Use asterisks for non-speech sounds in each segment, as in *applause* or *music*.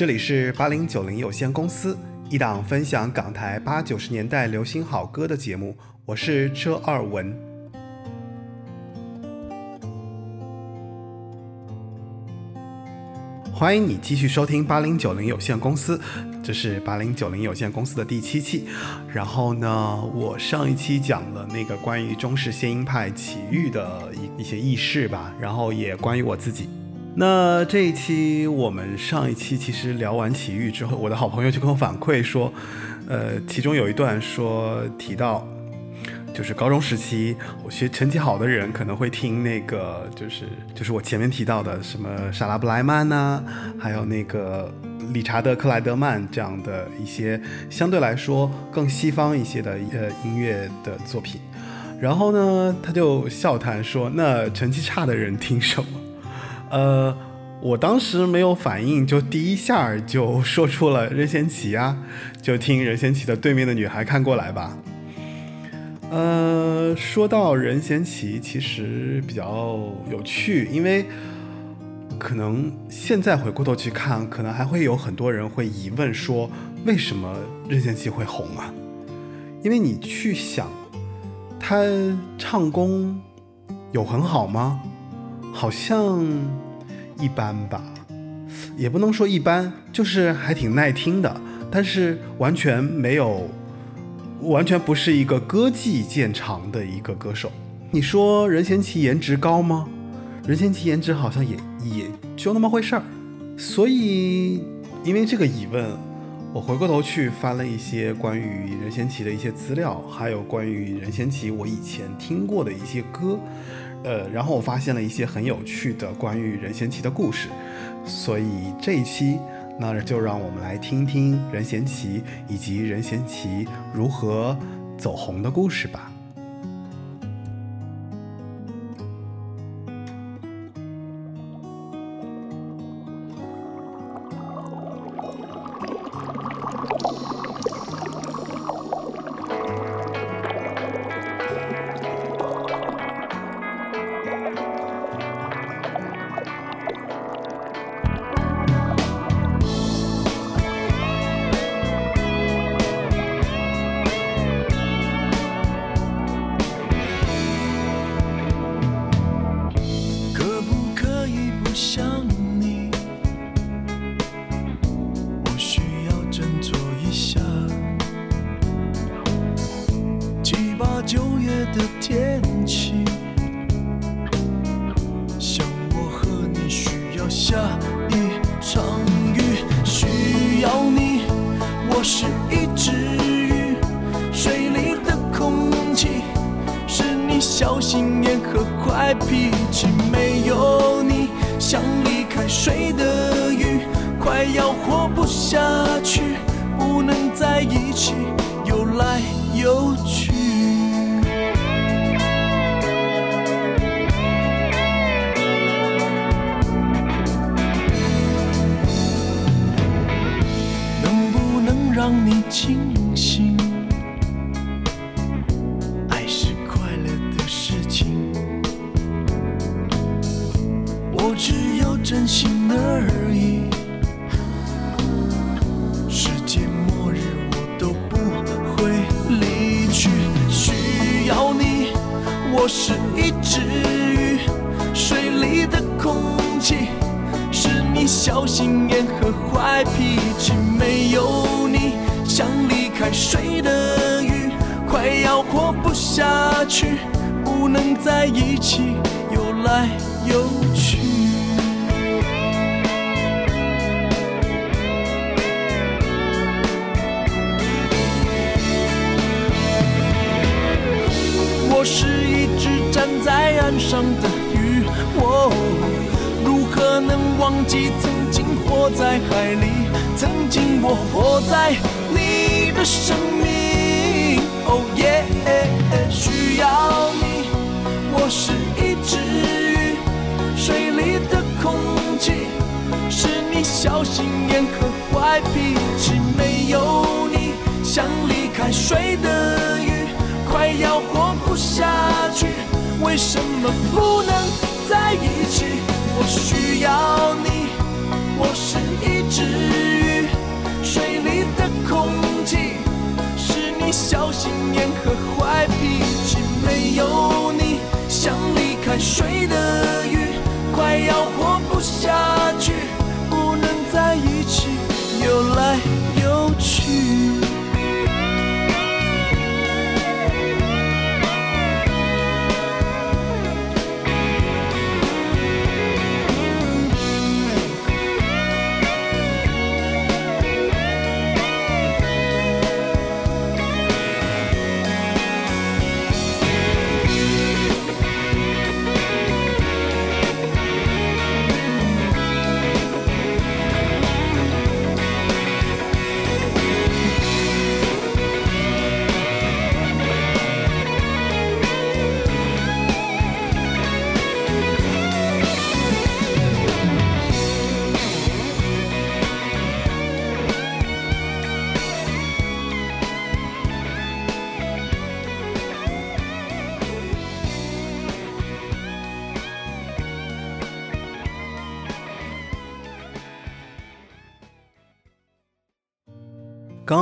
这里是八零九零有限公司，一档分享港台八九十年代流行好歌的节目。我是车二文，欢迎你继续收听八零九零有限公司，这是八零九零有限公司的第七期。然后呢，我上一期讲了那个关于中式谐音派奇遇的一一些轶事吧，然后也关于我自己。那这一期我们上一期其实聊完奇遇之后，我的好朋友就跟我反馈说，呃，其中有一段说提到。就是高中时期，我学成绩好的人可能会听那个，就是就是我前面提到的什么莎拉布莱曼呐，还有那个理查德克莱德曼这样的一些相对来说更西方一些的呃音乐的作品。然后呢，他就笑谈说：“那成绩差的人听什么？”呃，我当时没有反应，就第一下就说出了任贤齐啊，就听任贤齐的《对面的女孩看过来吧》。呃，说到任贤齐，其实比较有趣，因为可能现在回过头去看，可能还会有很多人会疑问说，为什么任贤齐会红啊？因为你去想，他唱功有很好吗？好像一般吧，也不能说一般，就是还挺耐听的，但是完全没有。完全不是一个歌技见长的一个歌手。你说任贤齐颜值高吗？任贤齐颜值好像也也就那么回事儿。所以，因为这个疑问，我回过头去翻了一些关于任贤齐的一些资料，还有关于任贤齐我以前听过的一些歌，呃，然后我发现了一些很有趣的关于任贤齐的故事。所以这一期。那就让我们来听听任贤齐以及任贤齐如何走红的故事吧。为睡的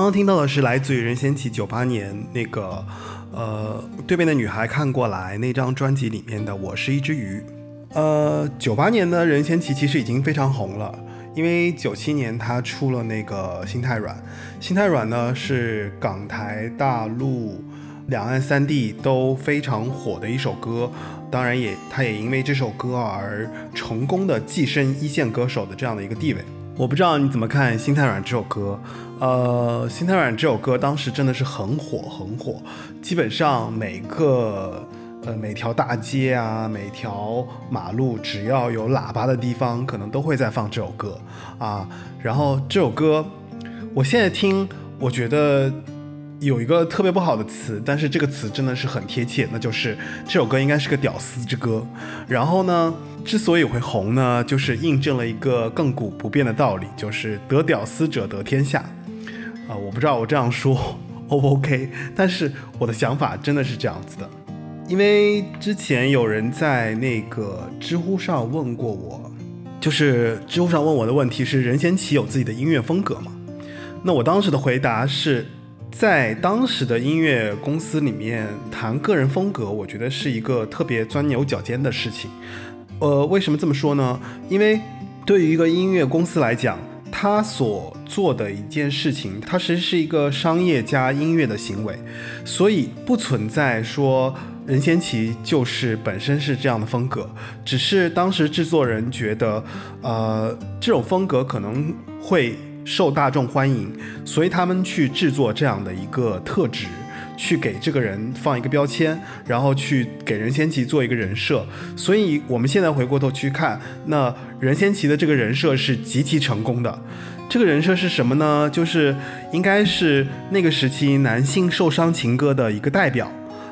刚听到的是来自于任贤齐九八年那个，呃，对面的女孩看过来那张专辑里面的《我是一只鱼》。呃，九八年的任贤齐其实已经非常红了，因为九七年他出了那个《心太软》，《心太软》呢是港台大陆两岸三地都非常火的一首歌，当然也他也因为这首歌而成功的跻身一线歌手的这样的一个地位。我不知道你怎么看《心太软》这首歌，呃，《心太软》这首歌当时真的是很火很火，基本上每个呃每条大街啊，每条马路只要有喇叭的地方，可能都会在放这首歌啊。然后这首歌，我现在听，我觉得有一个特别不好的词，但是这个词真的是很贴切，那就是这首歌应该是个屌丝之歌。然后呢？之所以会红呢，就是印证了一个亘古不变的道理，就是得屌丝者得天下。啊，我不知道我这样说 *laughs* O 不 OK，但是我的想法真的是这样子的。因为之前有人在那个知乎上问过我，就是知乎上问我的问题是任贤齐有自己的音乐风格吗？那我当时的回答是在当时的音乐公司里面谈个人风格，我觉得是一个特别钻牛角尖的事情。呃，为什么这么说呢？因为对于一个音乐公司来讲，他所做的一件事情，它实是一个商业加音乐的行为，所以不存在说任贤齐就是本身是这样的风格，只是当时制作人觉得，呃，这种风格可能会受大众欢迎，所以他们去制作这样的一个特质。去给这个人放一个标签，然后去给任贤齐做一个人设，所以我们现在回过头去看，那任贤齐的这个人设是极其成功的。这个人设是什么呢？就是应该是那个时期男性受伤情歌的一个代表。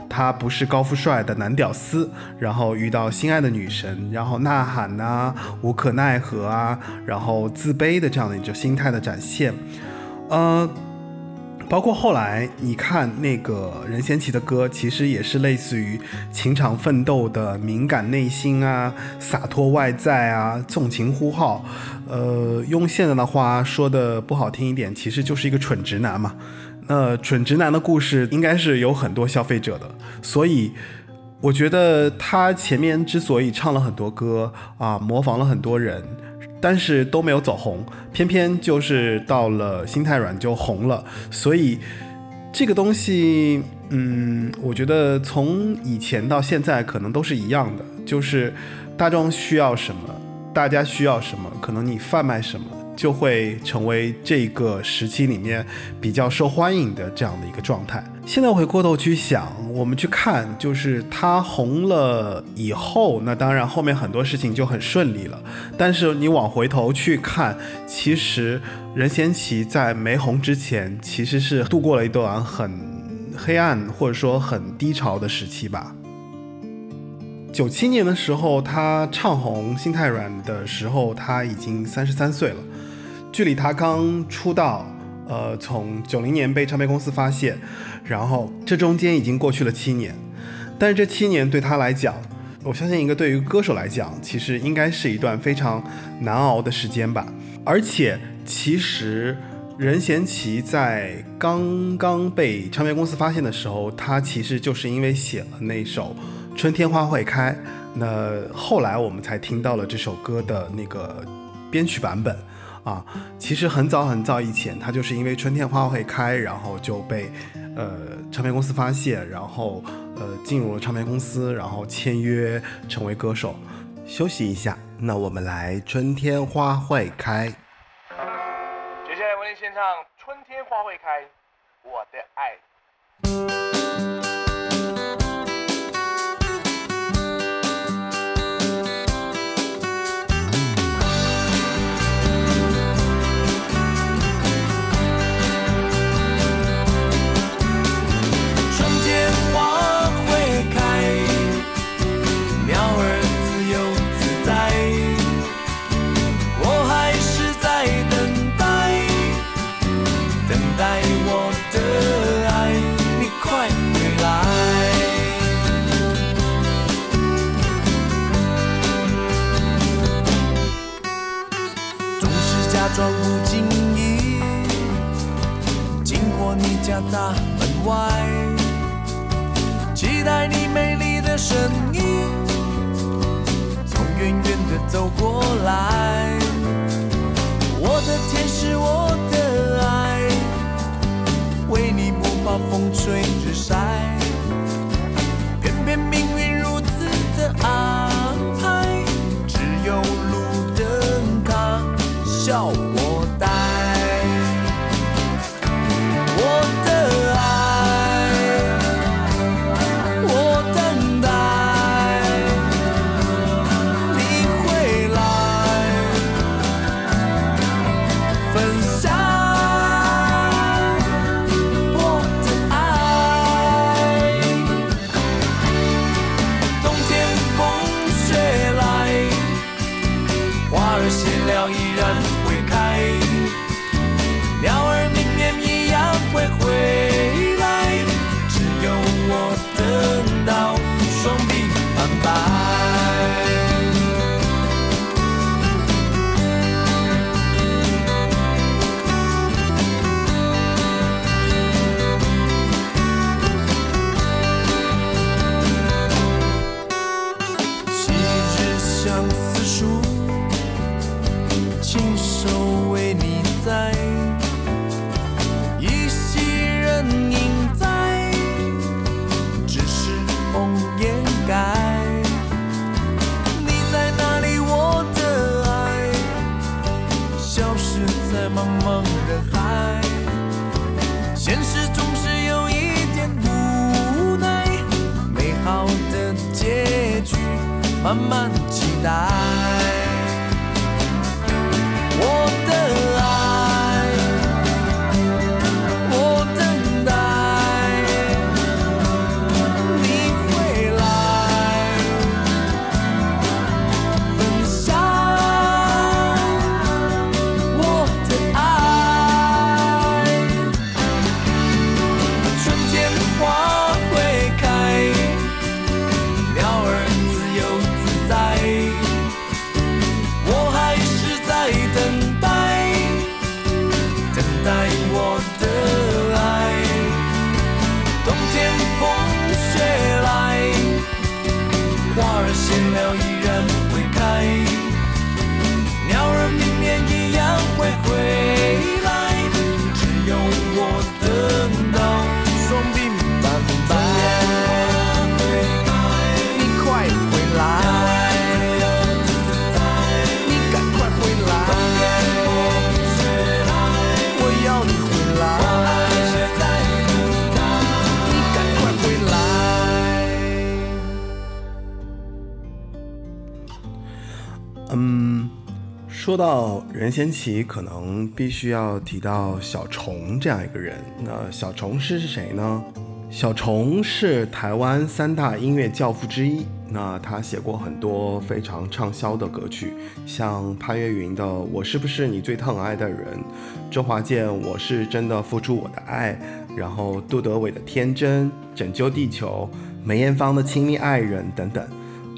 他不是高富帅的男屌丝，然后遇到心爱的女神，然后呐喊呐，无可奈何啊，然后自卑的这样的一种心态的展现，呃。包括后来你看那个任贤齐的歌，其实也是类似于情场奋斗的敏感内心啊，洒脱外在啊，纵情呼号。呃，用现在的话说的不好听一点，其实就是一个蠢直男嘛。那蠢直男的故事应该是有很多消费者的，所以我觉得他前面之所以唱了很多歌啊，模仿了很多人。但是都没有走红，偏偏就是到了心太软就红了。所以这个东西，嗯，我觉得从以前到现在可能都是一样的，就是大众需要什么，大家需要什么，可能你贩卖什么。就会成为这个时期里面比较受欢迎的这样的一个状态。现在回过头去想，我们去看，就是他红了以后，那当然后面很多事情就很顺利了。但是你往回头去看，其实任贤齐在没红之前，其实是度过了一段很黑暗或者说很低潮的时期吧。九七年的时候，他唱红《心太软》的时候，他已经三十三岁了。距离他刚出道，呃，从九零年被唱片公司发现，然后这中间已经过去了七年，但是这七年对他来讲，我相信一个对于歌手来讲，其实应该是一段非常难熬的时间吧。而且，其实任贤齐在刚刚被唱片公司发现的时候，他其实就是因为写了那首《春天花会开》，那后来我们才听到了这首歌的那个编曲版本。啊，其实很早很早以前，他就是因为春天花会开，然后就被，呃，唱片公司发现，然后呃进入了唱片公司，然后签约成为歌手。休息一下，那我们来春天花会开。接下来为您献唱《春天花会开》，我的爱。大门外，期待你美丽的身影从远远的走过来。我的天使，我的爱，为你不怕风吹日晒，偏偏命运如此的爱在我的说到任贤齐，可能必须要提到小虫这样一个人。那小虫是是谁呢？小虫是台湾三大音乐教父之一。那他写过很多非常畅销的歌曲，像潘越云的《我是不是你最疼爱的人》，周华健《我是真的付出我的爱》，然后杜德伟的《天真》，拯救地球，梅艳芳的《亲密爱人》等等。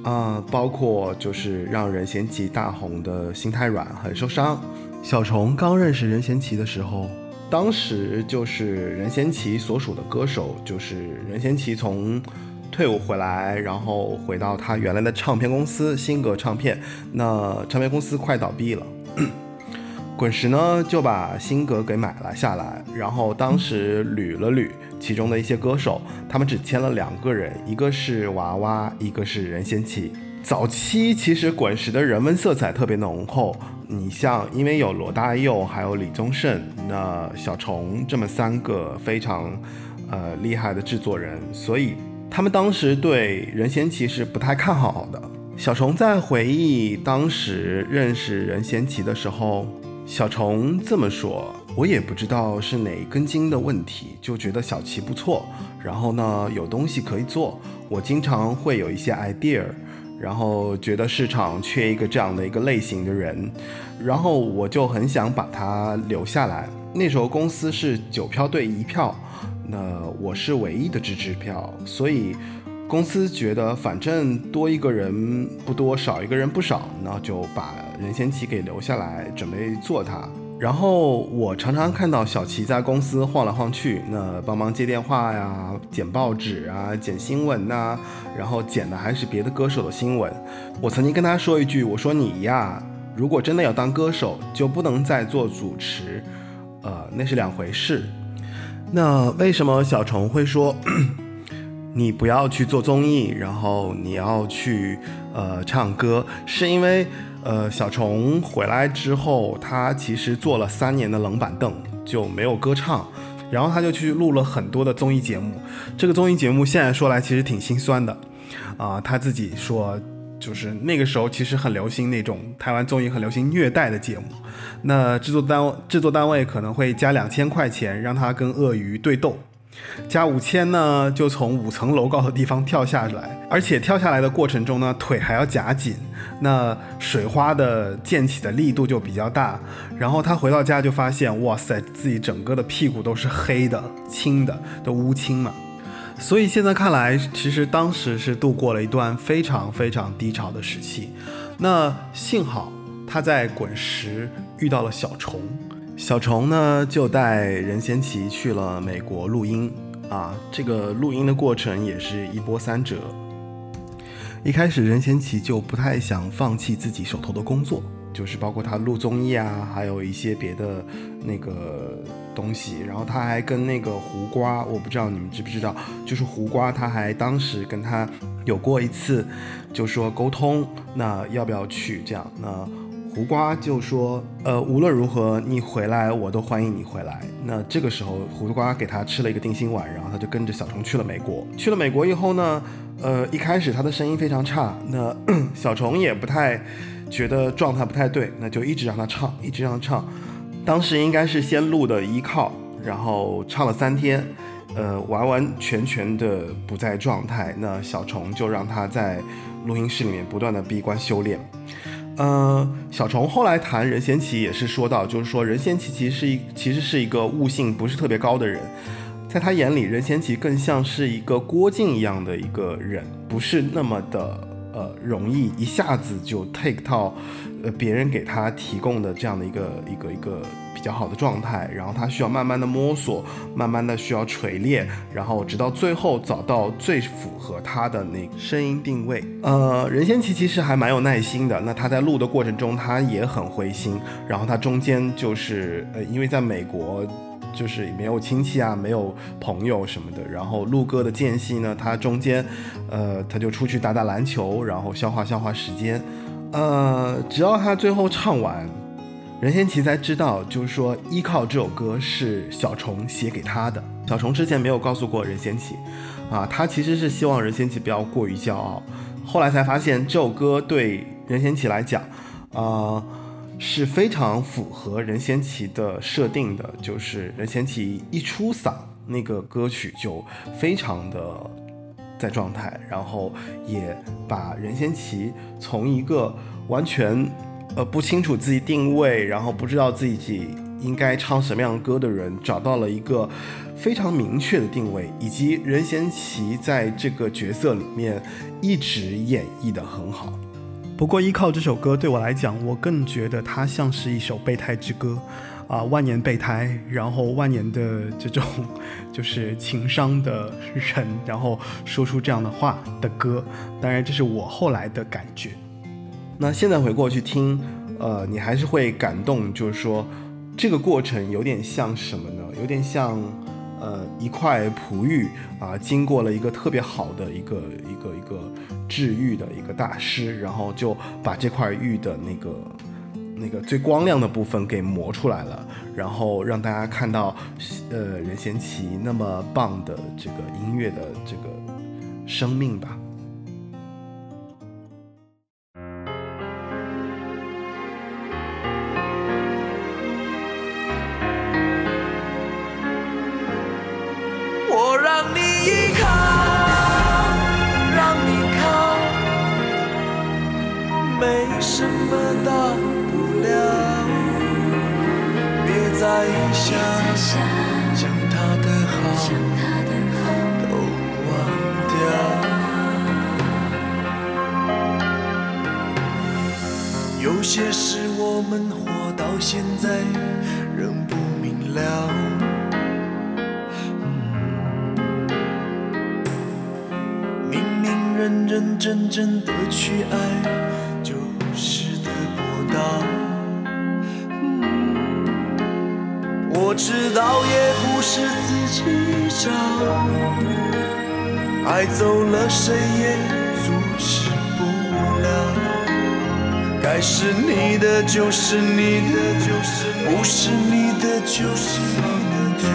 啊、包括就是让任贤齐大红的《心太软》很受伤。小虫刚认识任贤齐的时候，当时就是任贤齐所属的歌手，就是任贤齐从退伍回来，然后回到他原来的唱片公司新格唱片，那唱片公司快倒闭了。*coughs* 滚石呢就把新格给买了下来，然后当时捋了捋其中的一些歌手，他们只签了两个人，一个是娃娃，一个是任贤齐。早期其实滚石的人文色彩特别浓厚，你像因为有罗大佑还有李宗盛，那小虫这么三个非常呃厉害的制作人，所以他们当时对任贤齐是不太看好的。小虫在回忆当时认识任贤齐的时候，小虫这么说：“我也不知道是哪根筋的问题，就觉得小齐不错，然后呢有东西可以做。我经常会有一些 idea，然后觉得市场缺一个这样的一个类型的人，然后我就很想把他留下来。那时候公司是九票对一票，那我是唯一的支持票，所以公司觉得反正多一个人不多，少一个人不少，那就把任贤齐给留下来，准备做他。然后我常常看到小齐在公司晃来晃去，那帮忙接电话呀、剪报纸啊、剪新闻呐、然后剪的还是别的歌手的新闻。我曾经跟他说一句，我说你呀，如果真的要当歌手，就不能再做主持，呃，那是两回事。那为什么小虫会说你不要去做综艺，然后你要去呃唱歌？是因为呃小虫回来之后，他其实坐了三年的冷板凳，就没有歌唱，然后他就去录了很多的综艺节目。这个综艺节目现在说来其实挺心酸的，啊、他自己说。就是那个时候，其实很流行那种台湾综艺很流行虐待的节目，那制作单制作单位可能会加两千块钱让他跟鳄鱼对斗，加五千呢就从五层楼高的地方跳下来，而且跳下来的过程中呢腿还要夹紧，那水花的溅起的力度就比较大，然后他回到家就发现，哇塞，自己整个的屁股都是黑的、青的，都乌青嘛。所以现在看来，其实当时是度过了一段非常非常低潮的时期。那幸好他在滚石遇到了小虫，小虫呢就带任贤齐去了美国录音啊。这个录音的过程也是一波三折。一开始任贤齐就不太想放弃自己手头的工作，就是包括他录综艺啊，还有一些别的那个东西。然后他还跟那个胡瓜，我不知道你们知不知道，就是胡瓜他还当时跟他有过一次，就说沟通，那要不要去这样？那胡瓜就说，呃，无论如何你回来，我都欢迎你回来。那这个时候，胡瓜给他吃了一个定心丸，然后他就跟着小虫去了美国。去了美国以后呢，呃，一开始他的声音非常差，那小虫也不太觉得状态不太对，那就一直让他唱，一直让他唱。当时应该是先录的依靠，然后唱了三天，呃，完完全全的不在状态。那小虫就让他在录音室里面不断的闭关修炼。呃，小虫后来谈任贤齐也是说到，就是说任贤齐其实是一其实是一个悟性不是特别高的人，在他眼里，任贤齐更像是一个郭靖一样的一个人，不是那么的呃容易一下子就 take 到呃别人给他提供的这样的一个一个一个比较好的状态，然后他需要慢慢的摸索，慢慢的需要锤炼，然后直到最后找到最符合他的那个声音定位。呃，任贤齐其实还蛮有耐心的，那他在录的过程中他也很灰心，然后他中间就是呃因为在美国。就是没有亲戚啊，没有朋友什么的。然后录歌的间隙呢，他中间，呃，他就出去打打篮球，然后消化消化时间。呃，直到他最后唱完，任贤齐才知道，就是说《依靠》这首歌是小虫写给他的。小虫之前没有告诉过任贤齐，啊，他其实是希望任贤齐不要过于骄傲。后来才发现这首歌对任贤齐来讲，啊、是非常符合任贤齐的设定的，就是任贤齐一出嗓，那个歌曲就非常的在状态，然后也把任贤齐从一个完全呃不清楚自己定位，然后不知道自己应该唱什么样的歌的人，找到了一个非常明确的定位，以及任贤齐在这个角色里面一直演绎的很好。不过，《依靠》这首歌对我来讲，我更觉得它像是一首备胎之歌，啊、万年备胎，然后万年的这种 *laughs* 就是情商的人，然后说出这样的话的歌。当然，这是我后来的感觉。那现在回过去听，呃，你还是会感动，就是说这个过程有点像什么呢？有点像。呃，一块璞玉啊，经过了一个特别好的一个一个一个治愈的一个大师，然后就把这块玉的那个那个最光亮的部分给磨出来了，然后让大家看到，呃，任贤齐那么棒的这个音乐的这个生命吧。些事我们活到现在仍不明了。明明认认真真的去爱，就是得不到。我知道也不是自己找，爱走了谁也该是你的就是你的，不是你的就是你的。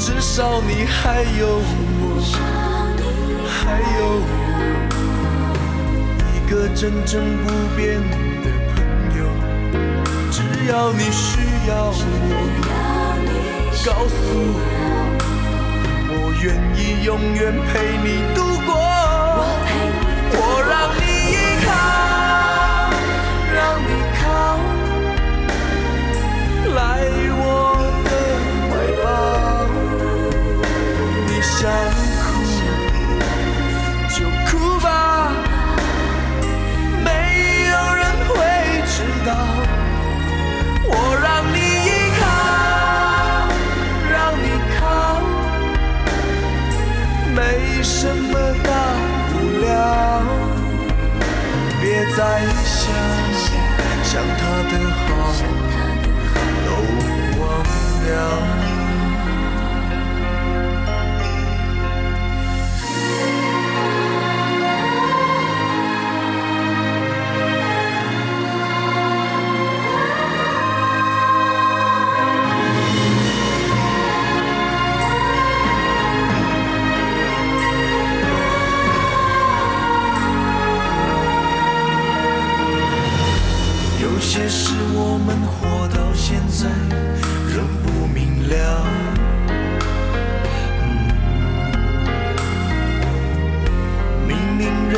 至少你还有我，还有我一个真正不变的朋友。只要你需要我，告诉我，我愿意永远陪你度过。来我的怀抱。你想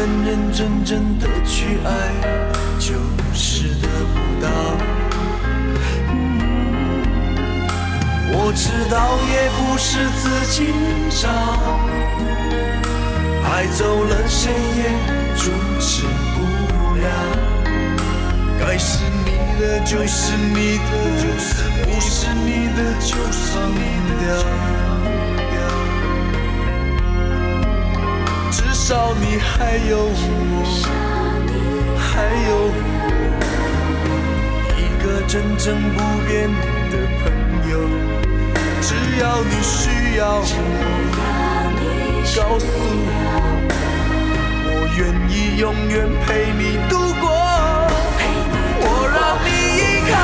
认认真真的去爱，就是得不到。我知道也不是自己找，爱走了谁也阻止不了。该是你的就是你的，不是你的就放掉。至少你还有我，还有一个真正不变的朋友。只要你需要我，告诉我，我愿意永远陪你度过。我让你依靠，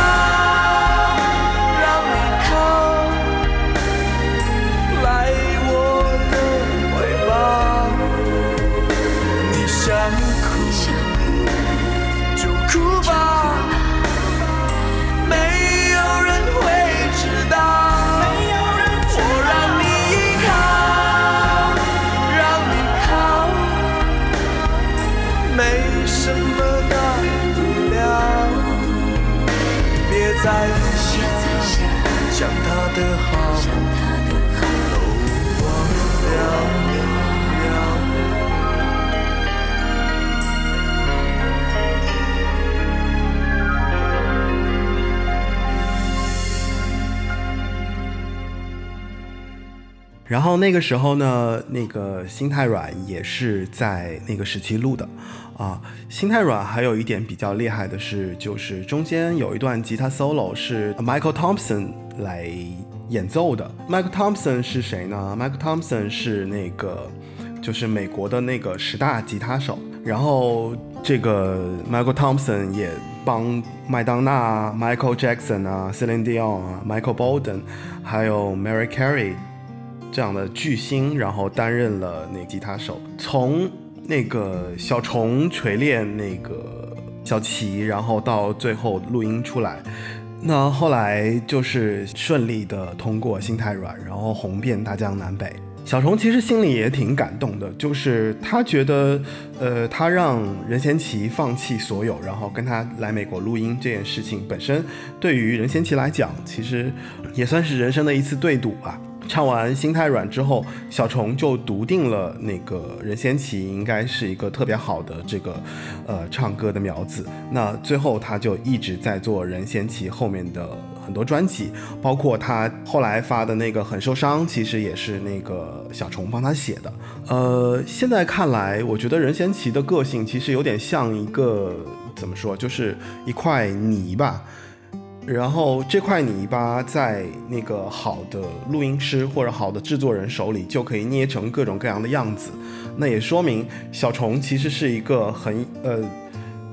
然后那个时候呢，那个心太软也是在那个时期录的，啊，心太软还有一点比较厉害的是，就是中间有一段吉他 solo 是 Michael Thompson 来演奏的。Michael Thompson 是谁呢？Michael Thompson 是那个就是美国的那个十大吉他手，然后这个 Michael Thompson 也帮麦当娜、Michael Jackson 啊、Celine Dion 啊、Michael Bolden，还有 Mary Carey。这样的巨星，然后担任了那吉他手，从那个小虫锤炼那个小齐，然后到最后录音出来，那后来就是顺利的通过心太软，然后红遍大江南北。小虫其实心里也挺感动的，就是他觉得，呃，他让任贤齐放弃所有，然后跟他来美国录音这件事情本身，对于任贤齐来讲，其实也算是人生的一次对赌吧。唱完《心太软》之后，小虫就笃定了那个任贤齐应该是一个特别好的这个呃唱歌的苗子。那最后他就一直在做任贤齐后面的很多专辑，包括他后来发的那个《很受伤》，其实也是那个小虫帮他写的。呃，现在看来，我觉得任贤齐的个性其实有点像一个怎么说，就是一块泥吧。然后这块泥巴在那个好的录音师或者好的制作人手里就可以捏成各种各样的样子，那也说明小虫其实是一个很呃，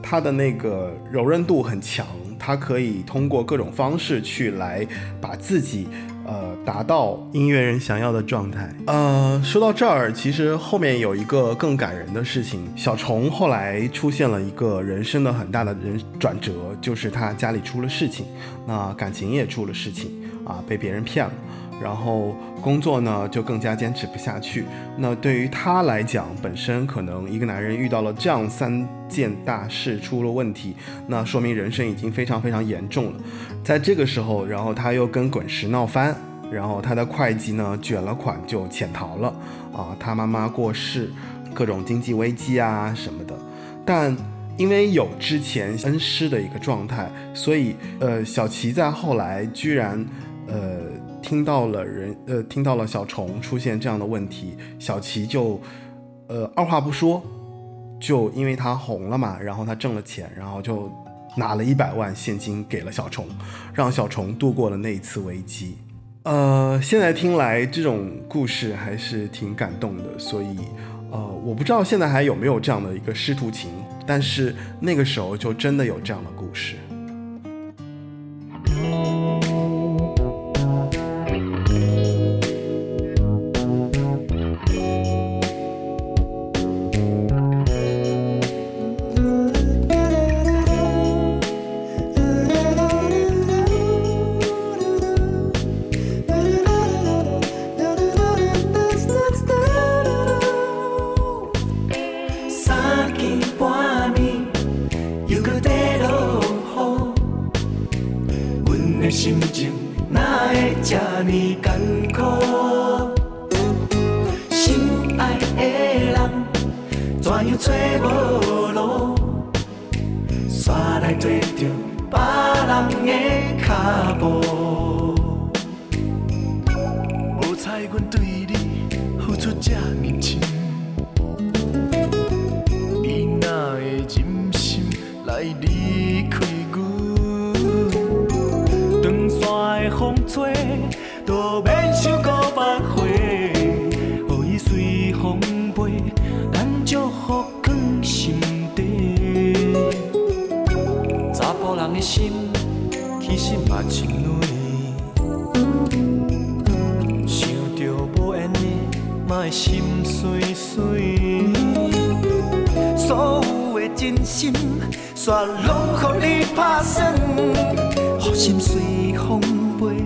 它的那个柔韧度很强，它可以通过各种方式去来把自己。呃，达到音乐人想要的状态。呃，说到这儿，其实后面有一个更感人的事情。小虫后来出现了一个人生的很大的人转折，就是他家里出了事情，那感情也出了事情啊，被别人骗了，然后工作呢就更加坚持不下去。那对于他来讲，本身可能一个男人遇到了这样三件大事出了问题，那说明人生已经非常非常严重了。在这个时候，然后他又跟滚石闹翻，然后他的会计呢卷了款就潜逃了，啊，他妈妈过世，各种经济危机啊什么的。但因为有之前恩师的一个状态，所以呃，小齐在后来居然呃听到了人呃听到了小虫出现这样的问题，小齐就呃二话不说，就因为他红了嘛，然后他挣了钱，然后就。拿了一百万现金给了小虫，让小虫度过了那一次危机。呃，现在听来这种故事还是挺感动的，所以，呃，我不知道现在还有没有这样的一个师徒情，但是那个时候就真的有这样的故事。嘛真累，想着无缘的，嘛会心碎碎。所有的真心，全拢予你拍散，苦心随风飞，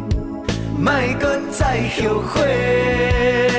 莫搁再后悔。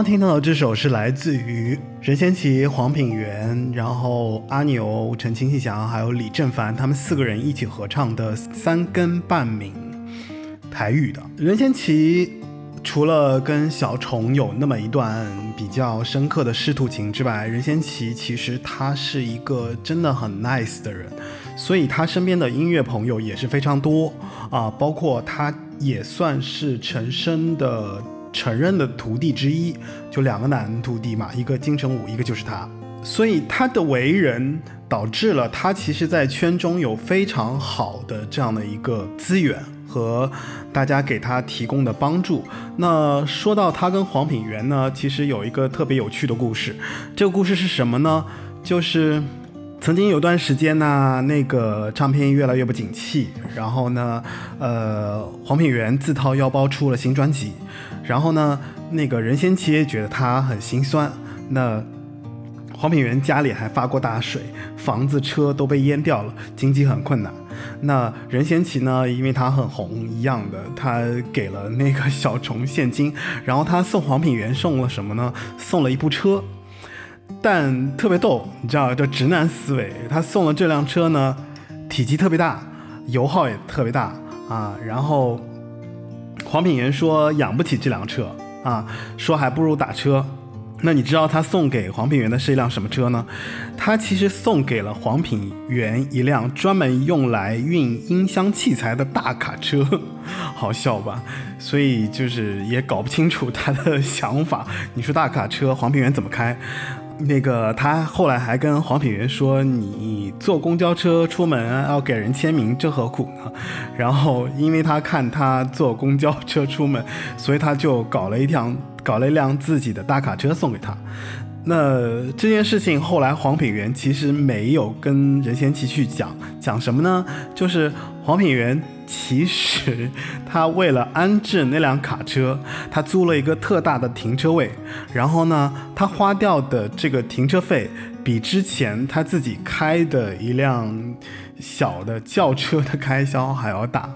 刚听到的这首是来自于任贤齐、黄品源，然后阿牛、陈清祥还有李正凡他们四个人一起合唱的《三更半暝》，台语的。任贤齐除了跟小虫有那么一段比较深刻的师徒情之外，任贤齐其实他是一个真的很 nice 的人，所以他身边的音乐朋友也是非常多啊，包括他也算是陈升的承认的徒弟之一，就两个男徒弟嘛，一个金城武，一个就是他。所以他的为人导致了他其实在圈中有非常好的这样的一个资源和大家给他提供的帮助。那说到他跟黄品源呢，其实有一个特别有趣的故事。这个故事是什么呢？就是曾经有段时间呢，那个唱片越来越不景气，然后呢，呃，黄品源自掏腰包出了新专辑，然后呢，那个任贤齐也觉得他很心酸，那黄品源家里还发过大水，房子、车都被淹掉了，经济很困难。那任贤齐呢，因为他很红一样的，他给了那个小虫现金，然后他送黄品源送了什么呢？送了一部车。但特别逗，你知道，这直男思维，他送了这辆车呢，体积特别大，油耗也特别大啊。然后黄品源说养不起这辆车啊，说还不如打车。那你知道他送给黄品源的是一辆什么车呢？他其实送给了黄品源一辆专门用来运音箱器材的大卡车，好笑吧？所以就是也搞不清楚他的 *laughs* 想法。你说大卡车，黄品源怎么开？那个他后来还跟黄品源说：“你坐公交车出门要给人签名，这何苦呢？”然后因为他看他坐公交车出门，所以他就搞了一辆搞了一辆自己的大卡车送给他。那这件事情后来黄品源其实没有跟任贤齐去讲，讲什么呢？就是黄品源其实他为了安置那辆卡车，他租了一个特大的停车位，然后呢，他花掉的这个停车费比之前他自己开的一辆小的轿车的开销还要大。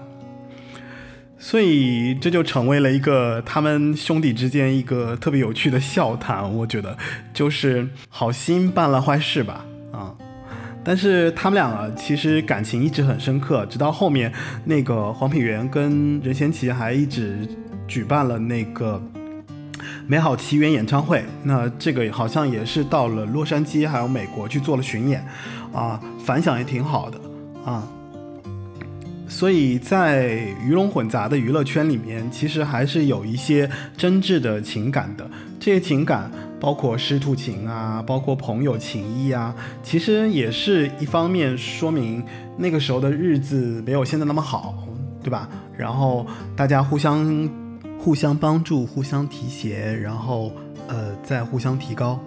所以这就成为了一个他们兄弟之间一个特别有趣的笑谈，我觉得就是好心办了坏事吧，啊、但是他们两个其实感情一直很深刻，直到后面那个黄品源跟任贤齐还一直举办了那个美好奇缘演唱会，那这个好像也是到了洛杉矶还有美国去做了巡演，啊，反响也挺好的，啊。所以在鱼龙混杂的娱乐圈里面，其实还是有一些真挚的情感的。这些情感包括师徒情啊，包括朋友情谊啊，其实也是一方面说明那个时候的日子没有现在那么好，对吧？然后大家互相互相帮助，互相提携，然后呃再互相提高。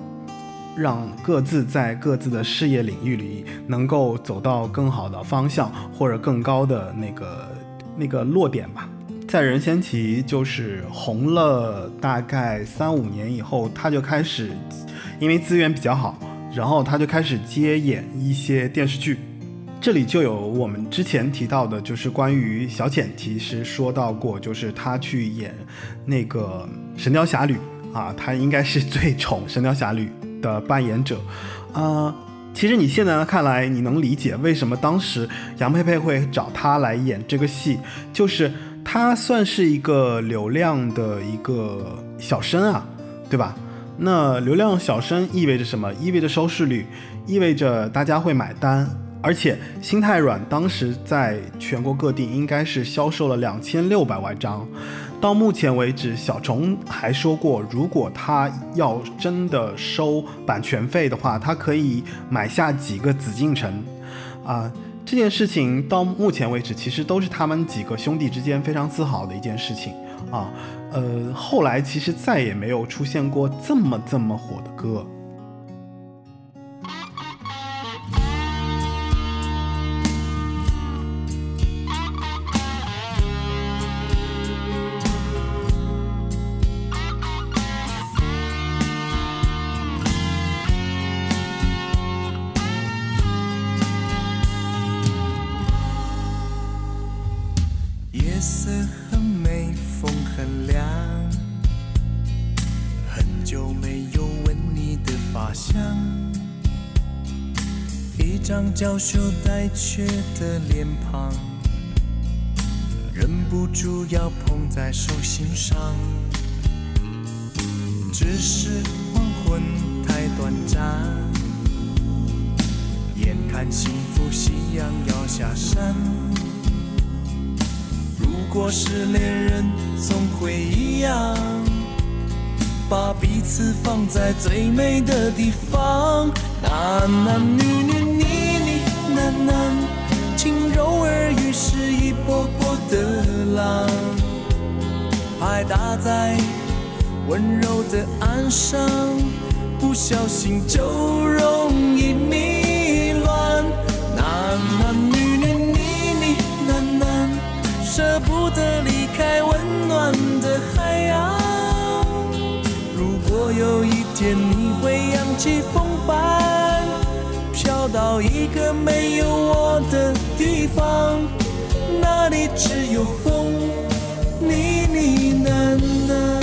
让各自在各自的事业领域里能够走到更好的方向，或者更高的那个那个落点吧。在任贤齐就是红了大概三五年以后，他就开始因为资源比较好，然后他就开始接演一些电视剧。这里就有我们之前提到的，就是关于小浅，其实说到过，就是他去演那个《神雕侠侣》啊，他应该是最宠《神雕侠侣》的扮演者。啊，其实你现在看来，你能理解为什么当时杨佩佩会找他来演这个戏，就是他算是一个流量的一个小生啊，对吧？那流量小生意味着什么？意味着收视率，意味着大家会买单。而且心太软当时在全国各地应该是销售了两千六百万张，到目前为止，小虫还说过，如果他要真的收版权费的话，他可以买下几个紫禁城，啊，这件事情到目前为止其实都是他们几个兄弟之间非常自豪的一件事情啊，呃，后来其实再也没有出现过这么这么火的歌。娇羞带怯的脸庞，忍不住要捧在手心上。只是黄昏太短暂，眼看幸福夕阳要下山。如果是恋人，总会一样，把彼此放在最美的地方。男男女女。喃喃，轻柔耳语是一波波的浪，拍打在温柔的岸上，不小心就容易迷乱。男男女女你你喃喃，舍不得离开温暖的海洋。如果有一天你会扬起风帆。到一个没有我的地方，那里只有风，呢呢喃喃。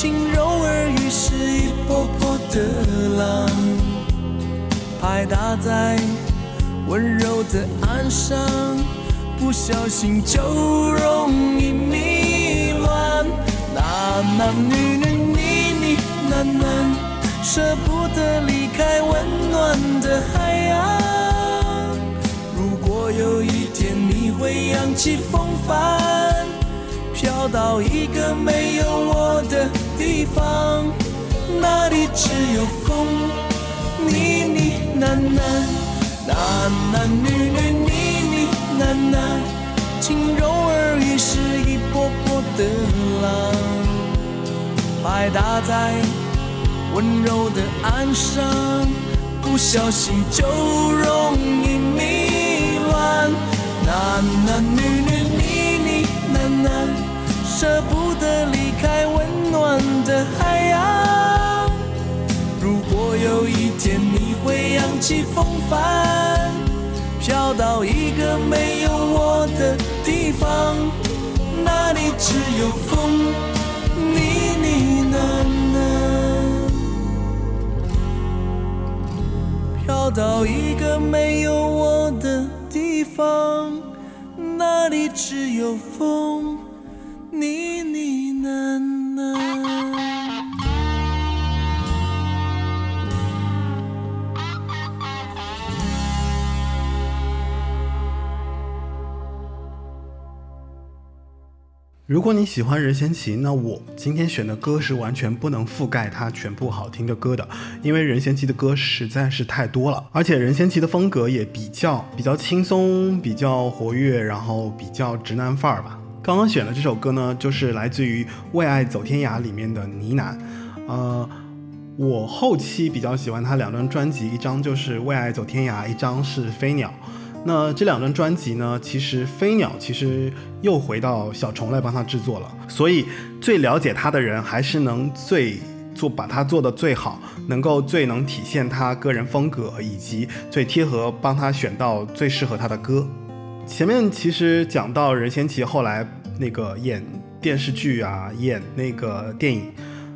轻柔耳语是一波波的浪，拍打在温柔的岸上，不小心就容易迷乱。男男女女呢呢喃喃，舍不得离开温暖的海洋。如果有一天你会扬起风帆，飘到一个没有我的地方，那里只有风，呢呢喃喃，男男女女呢呢喃喃，轻柔耳语是一波波的浪，拍打在温柔的岸上，不小心就容易迷乱。男男女女呢呢喃喃，舍不得离开温暖的海洋。如果有一天你会扬起风帆，飘到一个没有我的地方，那里只有风呢呢喃喃，飘到一个没有我的。地方，那里只有风，你呢喃呢？如果你喜欢任贤齐，那我今天选的歌是完全不能覆盖他全部好听的歌的，因为任贤齐的歌实在是太多了，而且任贤齐的风格也比较比较轻松、比较活跃，然后比较直男范儿吧。刚刚选的这首歌呢，就是来自于《为爱走天涯》里面的呢喃。呃，我后期比较喜欢他两张专辑，一张就是《为爱走天涯》，一张是《飞鸟》。那这两张专辑呢，其实飞鸟其实又回到小虫来帮他制作了，所以最了解他的人还是能最做把他做的最好，能够最能体现他个人风格，以及最贴合帮他选到最适合他的歌。前面其实讲到任贤齐后来那个演电视剧啊，演那个电影，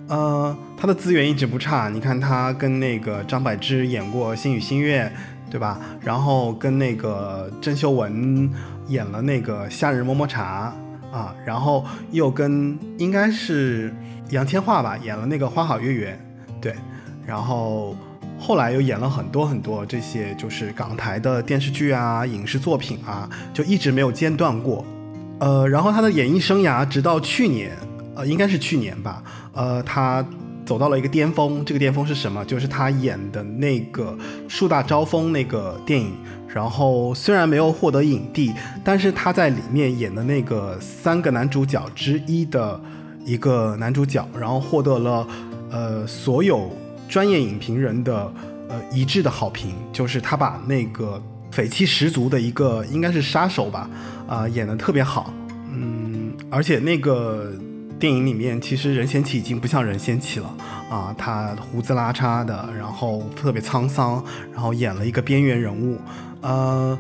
呃，他的资源一直不差。你看他跟那个张柏芝演过《星语心愿》。对吧？然后跟那个郑秀文演了那个《夏日么么茶》啊，然后又跟应该是杨千嬅吧演了那个《花好月圆》，对，然后后来又演了很多很多这些就是港台的电视剧啊、影视作品啊，就一直没有间断过。呃，然后他的演艺生涯直到去年，呃，应该是去年吧，呃，他。走到了一个巅峰，这个巅峰是什么？就是他演的那个《树大招风》那个电影，然后虽然没有获得影帝，但是他在里面演的那个三个男主角之一的一个男主角，然后获得了呃所有专业影评人的呃一致的好评，就是他把那个匪气十足的一个应该是杀手吧，啊演的特别好，嗯，而且那个。电影里面其实任贤齐已经不像任贤齐了啊，他胡子拉碴的，然后特别沧桑，然后演了一个边缘人物。呃，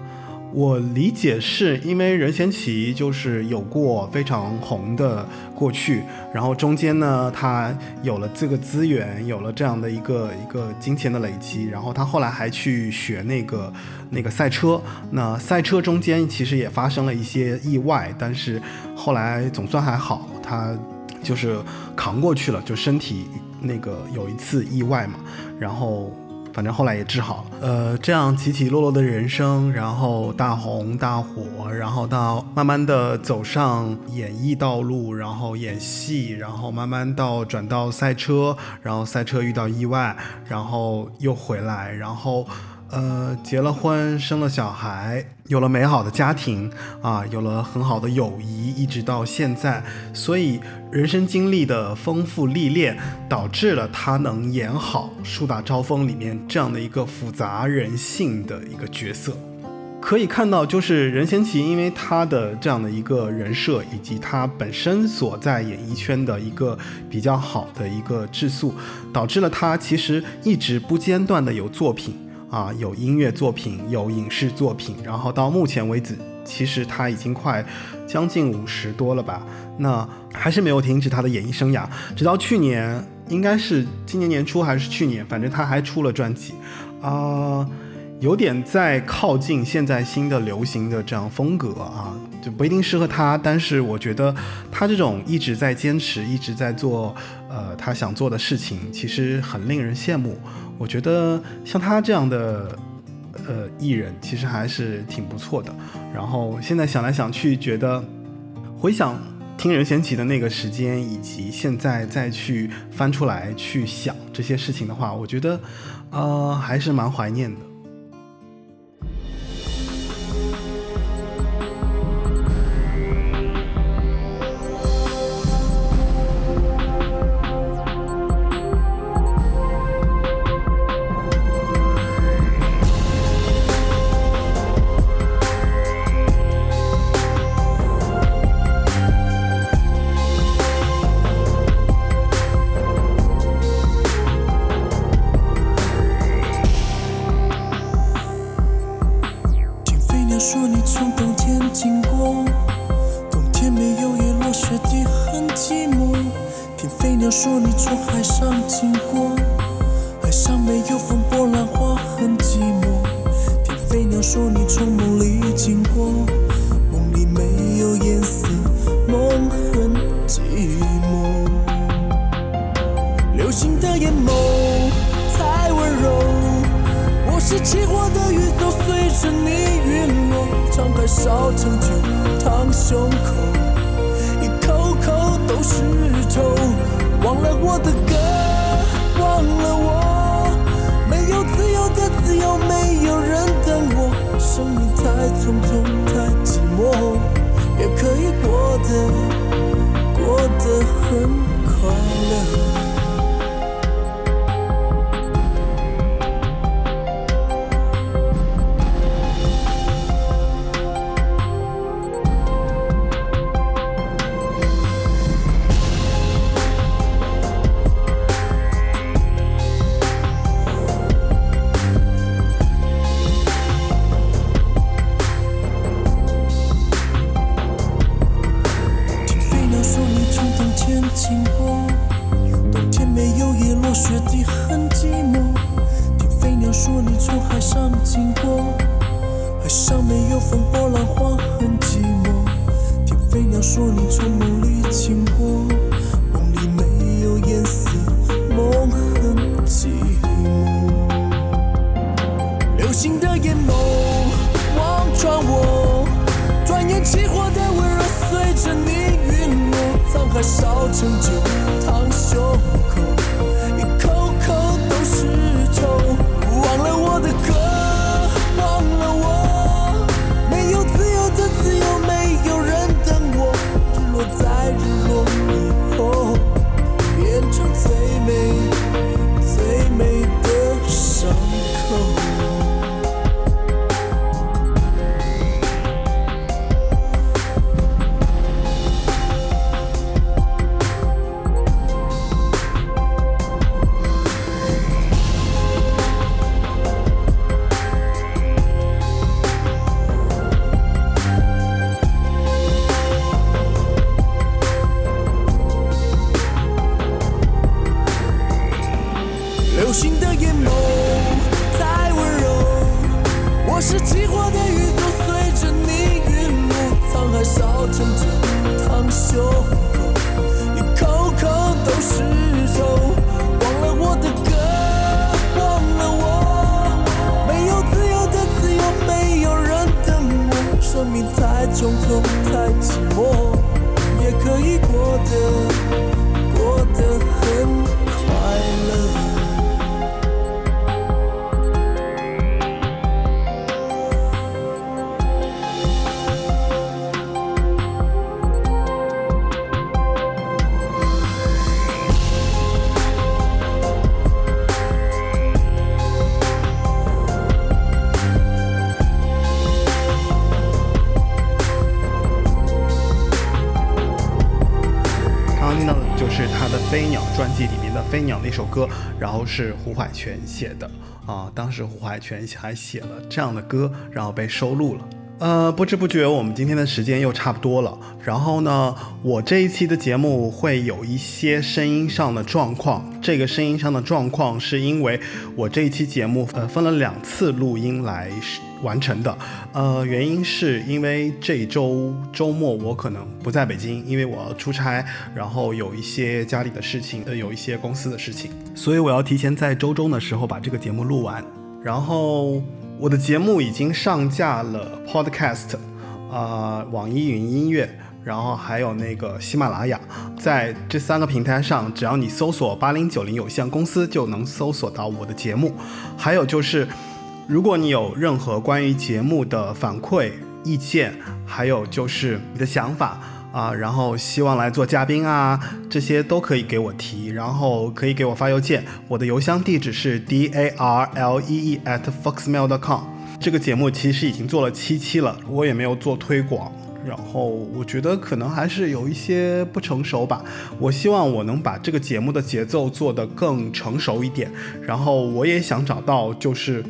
我理解是因为任贤齐就是有过非常红的过去，然后中间呢他有了这个资源，有了这样的一个一个金钱的累积，然后他后来还去学那个那个赛车。那赛车中间其实也发生了一些意外，但是后来总算还好，他。就是扛过去了，就身体那个有一次意外嘛，然后反正后来也治好了。呃，这样起起落落的人生，然后大红大火，然后到慢慢的走上演艺道路，然后演戏，然后慢慢到转到赛车，然后赛车遇到意外，然后又回来，然后。呃，结了婚，生了小孩，有了美好的家庭啊，有了很好的友谊，一直到现在，所以人生经历的丰富历练，导致了他能演好《树大招风》里面这样的一个复杂人性的一个角色。可以看到，就是任贤齐，因为他的这样的一个人设，以及他本身所在演艺圈的一个比较好的一个质素，导致了他其实一直不间断的有作品。啊，有音乐作品，有影视作品，然后到目前为止，其实他已经快将近五十多了吧？那还是没有停止他的演艺生涯，直到去年，应该是今年年初还是去年，反正他还出了专辑，啊，有点在靠近现在新的流行的这样风格啊，就不一定适合他，但是我觉得他这种一直在坚持，一直在做，呃，他想做的事情，其实很令人羡慕。我觉得像他这样的，呃，艺人其实还是挺不错的。然后现在想来想去，觉得回想听任贤齐的那个时间，以及现在再去翻出来去想这些事情的话，我觉得，呃，还是蛮怀念的。太匆匆，太寂寞，也可以过得过得很快乐。首歌，然后是胡海泉写的啊。当时胡海泉还写了这样的歌，然后被收录了。呃，不知不觉我们今天的时间又差不多了。然后呢，我这一期的节目会有一些声音上的状况。这个声音上的状况是因为我这一期节目呃分了两次录音来完成的。呃，原因是因为这周周末我可能不在北京，因为我要出差，然后有一些家里的事情，呃，有一些公司的事情，所以我要提前在周中的时候把这个节目录完。然后我的节目已经上架了 Podcast，啊、网易云音乐，然后还有那个喜马拉雅，在这三个平台上，只要你搜索八零九零有限公司，就能搜索到我的节目。还有就是，如果你有任何关于节目的反馈、意见，还有就是你的想法。啊，然后希望来做嘉宾啊，这些都可以给我提，然后可以给我发邮件，我的邮箱地址是 d a r l e e at foxmail.com。这个节目其实已经做了七期了，我也没有做推广，然后我觉得可能还是有一些不成熟吧。我希望我能把这个节目的节奏做得更成熟一点，然后我也想找到就是。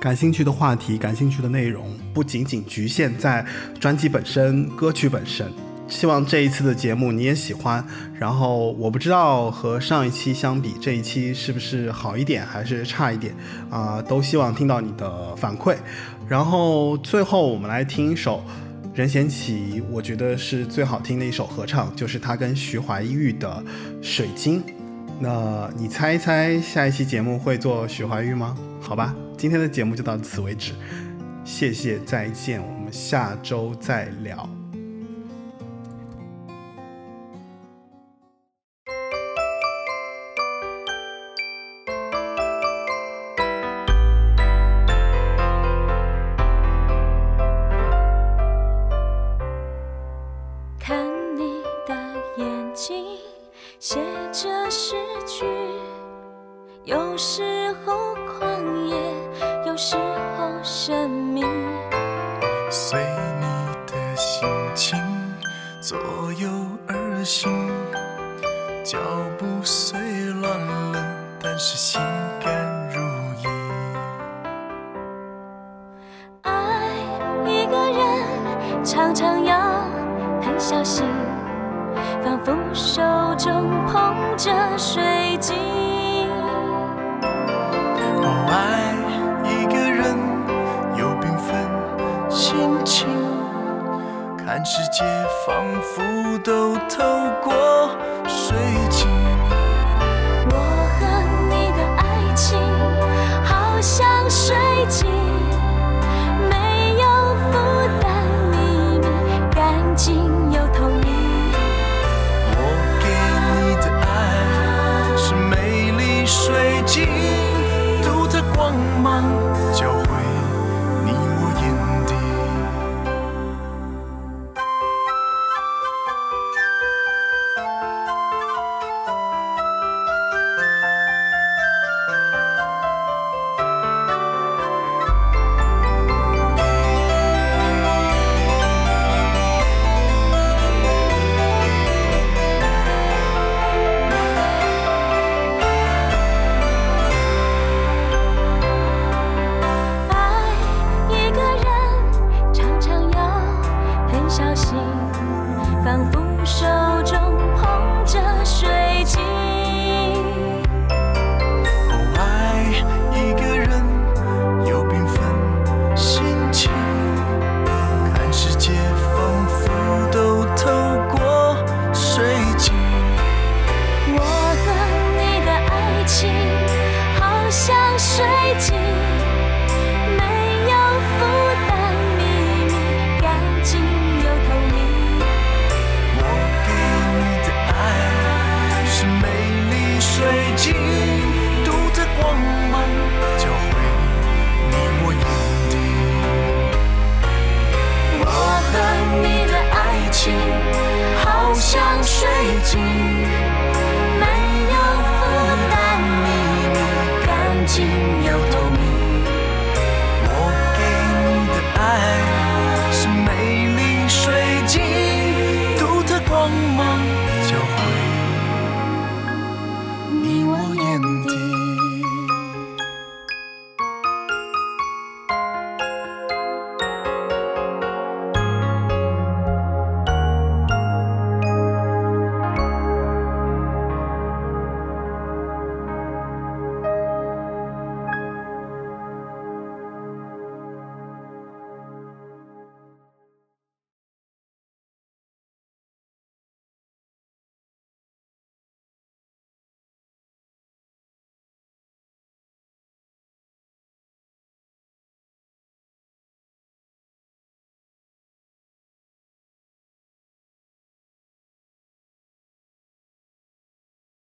感兴趣的话题、感兴趣的内容，不仅仅局限在专辑本身、歌曲本身。希望这一次的节目你也喜欢。然后我不知道和上一期相比，这一期是不是好一点还是差一点啊、都希望听到你的反馈。然后最后我们来听一首任贤齐，我觉得是最好听的一首合唱，就是他跟徐怀钰的《水晶》。那你猜一猜，下一期节目会做徐怀钰吗？好吧，今天的节目就到此为止。谢谢再见我们下周再聊。看你的眼睛写着诗句有时候时候什头